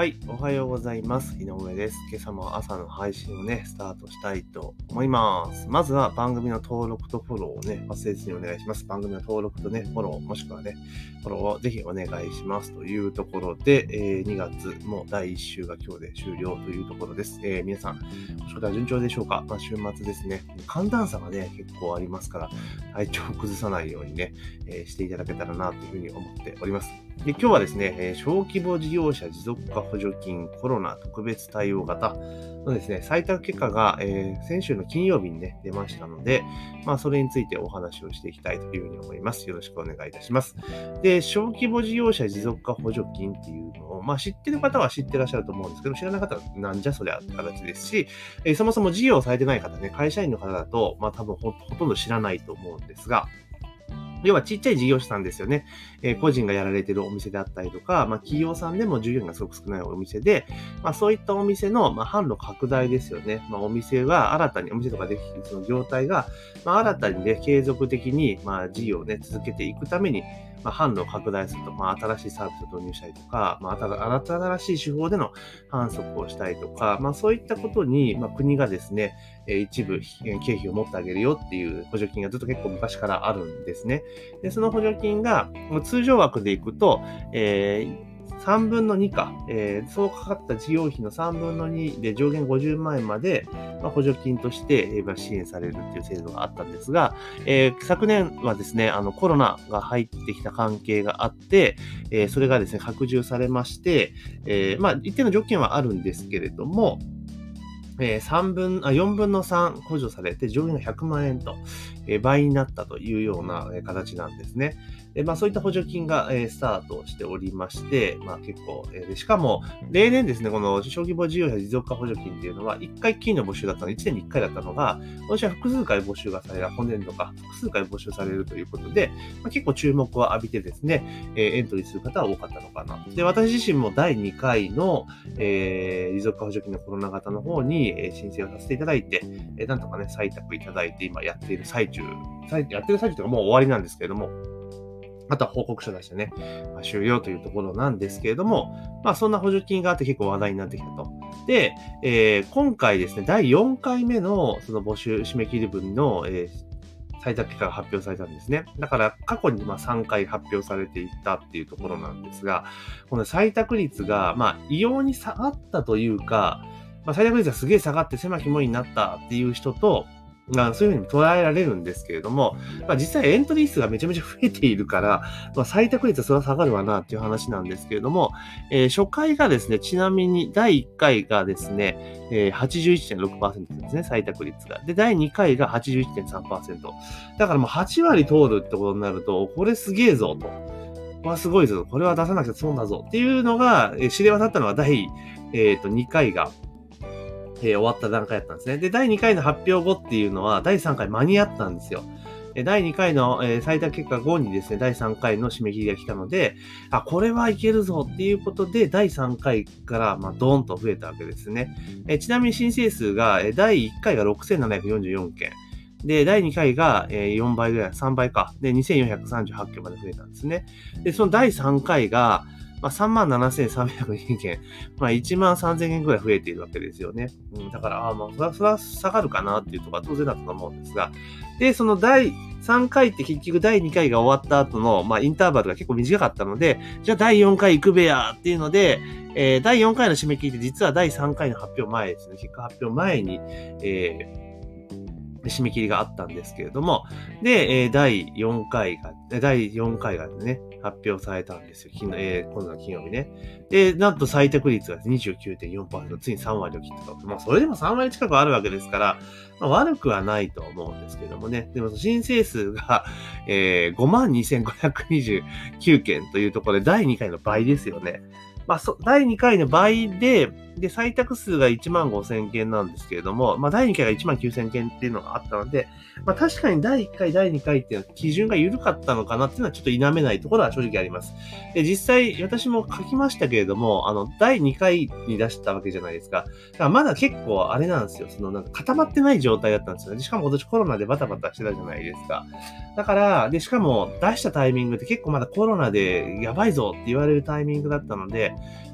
はい、おはようございます。井上です。今朝も朝の配信をね、スタートしたいと思います。まずは番組の登録とフォローをね、忘れずにお願いします。番組の登録とね、フォロー、もしくはね、フォローをぜひお願いしますというところで、えー2月も第1週が今日で終了というところです。えー皆さん、お仕事は順調でしょうか？まあ、週末ですね。寒暖差がね、結構ありますから、体調を崩さないようにね、えーしていただけたらなというふうに思っております。で今日はですね、え小規模事業者持続化補助金コロナ特別対応型のですね、採択結果が、えー先週の金曜日にね、出ましたので、まあ、それについてお話をしていきたいというふうに思います。よろしくお願いいたします。で、小規模事業者持続化補助金っていうのを、まあ、知ってる方は知ってらっしゃると思うんですけど、知らない方はなんじゃそりゃって形ですし、えーそもそも事業をされてない方ね、会社員の方だと、まあ、多分ほとんど知らないと思うんですが、要はちっちゃい事業者さんですよね。えー個人がやられてるお店であったりとか、まあ、企業さんでも従業員がすごく少ないお店で、まあ、そういったお店の、まあ、販路拡大ですよね。まあ、お店は新たに、お店とかできるその業態が、まあ、新たにね、継続的に、まあ、事業をね、続けていくために、まあ、販路を拡大すると、まあ、新しいサービスを導入したりとか、まあ、新しい手法での反則をしたりとか、まあ、そういったことに、まあ、国がですね、一部経費を持ってあげるよっていう補助金がずっと結構昔からあるんですね。で、その補助金が、通常枠でいくと、えー3分の2か、えーそうかかった事業費の3分の2で上限50万円まで、まあ、補助金として、えー支援されるっていう制度があったんですが、えー昨年はですね、あのコロナが入ってきた関係があって、えーそれがですね、拡充されまして、えーまあ、一定の条件はあるんですけれども、えー分、あ、4分の3補助されて上限が100万円と、えー倍になったというような形なんですね。でまあ、そういった補助金が、えースタートしておりまして、まあ、結構、えーでしかも、例年ですね、この小規模事業者持続化補助金っていうのは、1回金の募集だったの、1年に1回だったのが、今年は複数回募集がされる、本年度か、複数回募集されるということで、まあ、結構注目を浴びてですね、えーエントリーする方は多かったのかな。で、私自身も第2回の、えー持続化補助金のコロナ型の方に、えー申請をさせていただいて、えーなんとかね、採択いただいて、今やっている最中、最やってる最中というかもう終わりなんですけれども、あとは報告書出してね、まあ終了というところなんですけれども、まあそんな補助金があって結構話題になってきたと。で、えー今回ですね、第4回目のその募集締め切り分の、えー採択結果が発表されたんですね。だから過去にま3回発表されていったっていうところなんですが、この採択率がま異様に下がったというか、まあ、採択率がすげえ下がって狭き門になったっていう人と、あ、そういうふうに捉えられるんですけれども、まあ、実際エントリー数がめちゃめちゃ増えているから、まあ、採択率はそれは下がるわなっていう話なんですけれども、えー初回がですね、ちなみに第1回がですね、えー、81.6%ですね、採択率が。で、第2回が81.3%。だからもう8割通るってことになると、これすげえぞと。これはすごいぞ。これは出さなくて損だぞ。っていうのが、えー知れ渡ったのは第、えーと2回が、えー終わった段階だったんですね。で、第2回の発表後っていうのは、第3回間に合ったんですよ。第2回の、最多結果後にですね、第3回の締め切りが来たので、あ、これはいけるぞっていうことで、第3回から、まあ、ドーンと増えたわけですね。ちなみに申請数が、第1回が6744件。で、第2回が4倍ぐらい、3倍か。で、2438件まで増えたんですね。で、その第3回が、まあ、37,302件、まあ、1万3000件ぐらい増えているわけですよね。うん、だから、あ、まあ、それは、それは下がるかなっていうところは当然だったと思うんですが、で、その第3回って結局第2回が終わった後の、まあ、インターバルが結構短かったので、じゃあ第4回行くべやっていうので、えー第4回の締め切りって実は第3回の発表前ですね、結果発表前に、えー締め切りがあったんですけれども、で、え第4回が、第4回がね、発表されたんですよ。昨日、えー今度の金曜日ね。で、なんと採択率が29.4%、ついに3割を切ったと。まあ、それでも3割近くあるわけですから、まあ、悪くはないと思うんですけどもね。でも、申請数が、えー、52,529件というところで、第2回の倍ですよね。まあ、そ第2回の倍で、で、採択数が1万5000件なんですけれども、まあ、第2回が1万9000件っていうのがあったので、まあ、確かに第1回、第2回っていうのは基準が緩かったのかなっていうのはちょっと否めないところは正直あります。で、実際、私も書きましたけれども、あの、第2回に出したわけじゃないですか。だからまだ結構あれなんですよ。その、なんか固まってない状態だったんですよね。しかも今年コロナでバタバタしてたじゃないですか。だから、で、しかも出したタイミングって結構まだコロナでやばいぞって言われるタイミングだったので、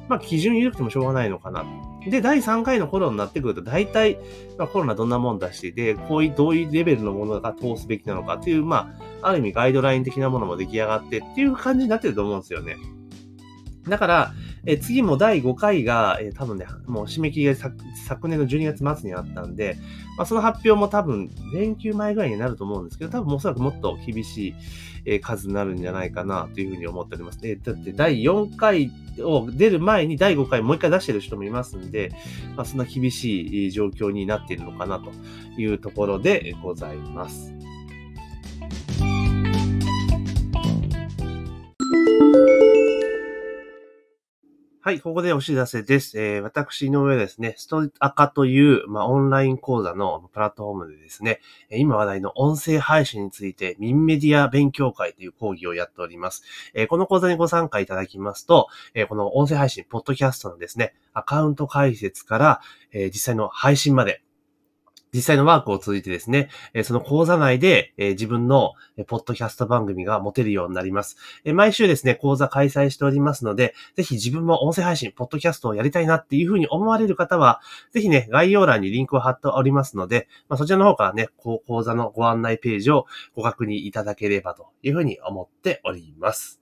まあ、基準緩くてもしょうがないのかな。で、第3回の頃になってくると、大体、まあ、コロナどんなもんだし、で、こういう、どういうレベルのものが通すべきなのかっていう、まあ、ある意味ガイドライン的なものも出来上がってっていう感じになってると思うんですよね。だから、え次も第5回が、え多分ね、もう締め切りが昨年の12月末にあったんで、まあ、その発表も多分連休前ぐらいになると思うんですけど、多分おそらくもっと厳しい、え数になるんじゃないかなというふうに思っております。えだって第4回を出る前に第5回もう一回出してる人もいますんで、まあ、そんな厳しい状況になっているのかなというところでございます。はい、ここでお知らせです。えー、私の上ですね、ストアカという、まあ、オンライン講座のプラットフォームでですね、今話題の音声配信について、ミンメディア勉強会という講義をやっております。えー、この講座にご参加いただきますと、えー、この音声配信、ポッドキャストのですね、アカウント解説から、え実際の配信まで、実際のワークを通じてですね、その講座内で自分のポッドキャスト番組が持てるようになります。毎週ですね、講座開催しておりますので、ぜひ自分も音声配信、ポッドキャストをやりたいなっていうふうに思われる方は、ぜひね、概要欄にリンクを貼っておりますので、まあ、そちらの方からね、講座のご案内ページをご確認いただければというふうに思っております。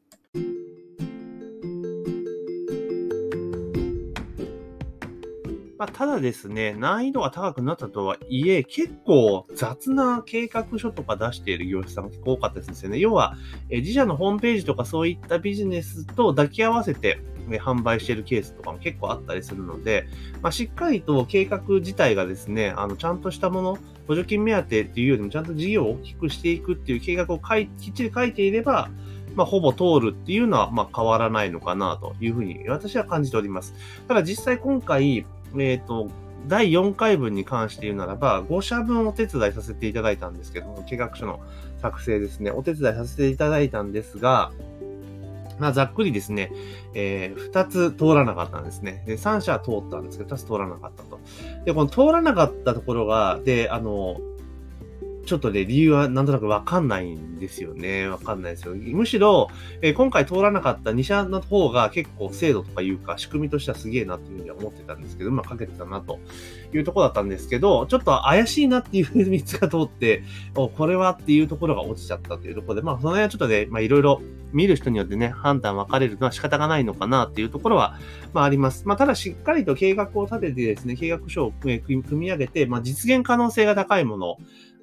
まあ、ただですね、難易度が高くなったとはいえ、結構雑な計画書とか出している業者さんが結構多かったですよね。要は、え自社のホームページとかそういったビジネスと抱き合わせて、ね、販売しているケースとかも結構あったりするので、まあ、しっかりと計画自体がですね、あの、ちゃんとしたもの、補助金目当てっていうよりもちゃんと事業を大きくしていくっていう計画を書いきっちり書いていれば、まあ、ほぼ通るっていうのは、まあ、変わらないのかなというふうに私は感じております。ただ実際今回、えっ、ー、と、第4回分に関して言うならば、5社分お手伝いさせていただいたんですけども、計画書の作成ですね、お手伝いさせていただいたんですが、まあ、ざっくりですね、えー、2つ通らなかったんですね。で、3社通ったんですけど、2つ通らなかったと。で、この通らなかったところが、で、あの、ちょっとね、理由はなんとなくわかんないんですよね。わかんないですよ。むしろ、えー、今回通らなかった2社の方が結構制度とかいうか、仕組みとしてはすげえなっていうふうには思ってたんですけど、まくかけてたなというところだったんですけど、ちょっと怪しいなっていう3つが通って、お、これはっていうところが落ちちゃったというところで、まあ、その辺はちょっとね、まあ、いろいろ見る人によってね、判断分かれるのは仕方がないのかなっていうところは、まあ、あります。まあ、ただしっかりと計画を立ててですね、計画書を組み上げて、まあ、実現可能性が高いもの、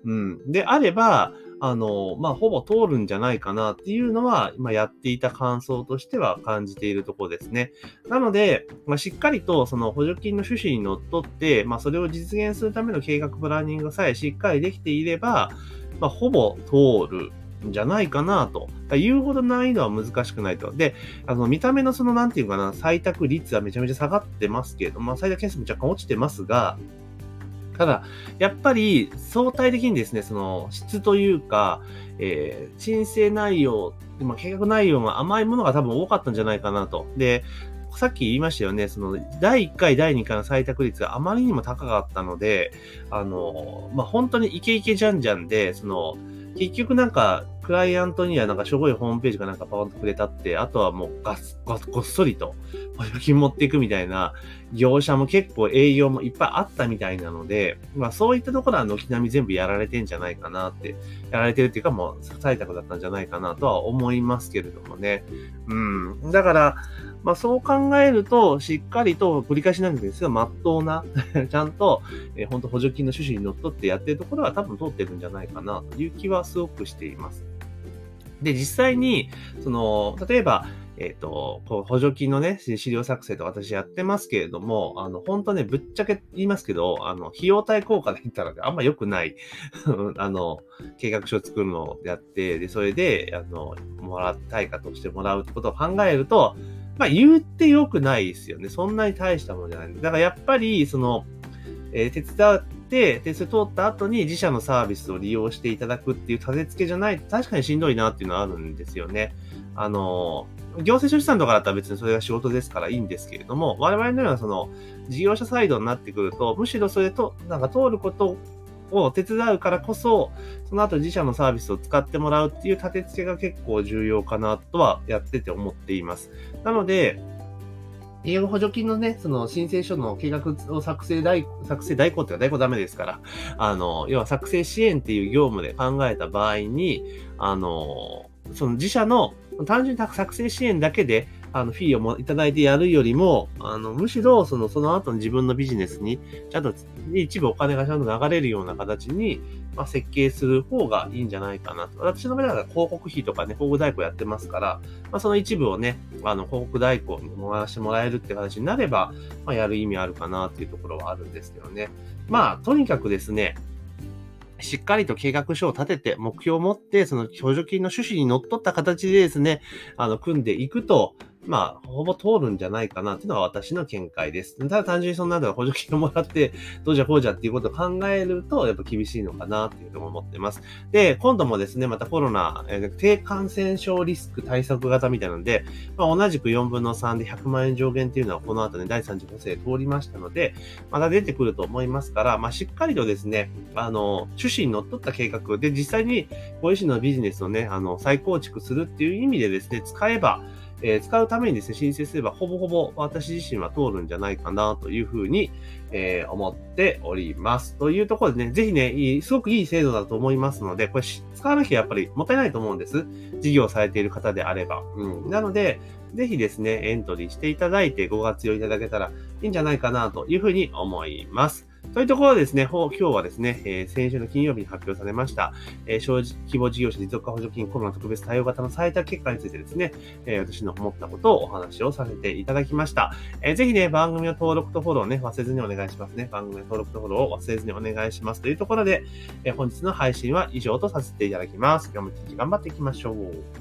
うん。であれば、あの、まあ、ほぼ通るんじゃないかなっていうのは、今やっていた感想としては感じているところですね。なので、まあ、しっかりとその補助金の趣旨にのっとって、まあ、それを実現するための計画プランニングさえしっかりできていれば、まあ、ほぼ通るんじゃないかなと。言うほど難易度は難しくないと。で、あの、見た目のその、なんていうかな、採択率はめちゃめちゃ下がってますけれども、まあ、採択件数も若干落ちてますが、ただ、やっぱり相対的にですね、その質というか、えー、申請内容、でも、計画内容が甘いものが多分多かったんじゃないかなと。で、さっき言いましたよね、その、第1回、第2回の採択率があまりにも高かったので、あの、まあ、本当にイケイケじゃんじゃんで、その、結局なんか、クライアントにはなんかしょぼいホームページがなんかパワンとくれたって、あとはもうガス、ガスごっそりと補助金持っていくみたいな業者も結構営業もいっぱいあったみたいなので、まあそういったところは軒並み全部やられてんじゃないかなって、やられてるっていうかもう採択だったんじゃないかなとは思いますけれどもね。うん。だから、まあそう考えると、しっかりと繰り返しなんですけど、まっとうな ちゃんと、えー、本当補助金の趣旨にのっってやってるところは多分通ってるんじゃないかなという気はすごくしています。で、実際に、その、例えば、えっ、ー、と、補助金のね、資料作成と私やってますけれども、あの、本当ね、ぶっちゃけ言いますけど、あの、費用対効果で言ったら、あんま良くない あの、計画書を作るのをやって、で、それで、あの、もら対価としてもらうってことを考えると、まあ、言って良くないですよね。そんなに大したものじゃない。だからやっぱり、その、えー、手伝って、で、それ通った後に自社のサービスを利用していただくっていう立て付けじゃない、確かにしんどいなっていうのはあるんですよね。あの、行政書士さんとかだったら別にそれが仕事ですからいいんですけれども、我々のようなその、事業者サイドになってくると、むしろそれと、なんか通ることを手伝うからこそ、その後自社のサービスを使ってもらうっていう立て付けが結構重要かなとはやってて思っています。なので、営業補助金のね、その申請書の計画を作成代、作成代行っていうか代行ダメですから、あの、要は作成支援っていう業務で考えた場合に、あの、その自社の単純に作成支援だけで、あの、フィーをもいただいてやるよりも、あの、むしろ、その、その後の自分のビジネスに、ちゃんと、一部お金がちゃんと流れるような形に、まあ、設計する方がいいんじゃないかなと。私の場合は広告費とかね、広告代行やってますから、まあ、その一部をね、あの、広告代行に回してもらえるって形になれば、まあ、やる意味あるかなっていうところはあるんですけどね。まあ、とにかくですね、しっかりと計画書を立てて、目標を持って、その補助金の趣旨にのっった形でですね、あの、組んでいくと、まあ、ほぼ通るんじゃないかなっていうのは私の見解です。ただ単純にそんなの補助金をもらって、どうじゃこうじゃっていうことを考えると、やっぱ厳しいのかなっていうのも思ってます。で、今度もですね、またコロナ、えー、低感染症リスク対策型みたいなので、まあ、同じく4分の3で100万円上限っていうのはこの後ね、第3次補正通りましたので、また出てくると思いますから、まあ、しっかりとですね、あの、趣旨にのっった計画で、実際にご自身のビジネスをね、あの、再構築するっていう意味でですね、使えば、えー、使うためにですね、申請すればほぼほぼ私自身は通るんじゃないかなというふうに、えー、思っております。というところでね、ぜひね、すごくいい制度だと思いますので、これ使わなきゃやっぱりもったいないと思うんです。事業されている方であれば。うん。なので、ぜひですね、エントリーしていただいてご活用いただけたらいいんじゃないかなというふうに思います。というところですね、今日はですね、えー、先週の金曜日に発表されました、えー、小規模事業者持続化補助金コロナ特別対応型の最多結果についてですね、えー、私の思ったことをお話をさせていただきました。えー、ぜひね、番組の登録とフォローね、忘れずにお願いしますね。番組の登録とフォローを忘れずにお願いしますというところで、えー、本日の配信は以上とさせていただきます。今日も一日頑張っていきましょう。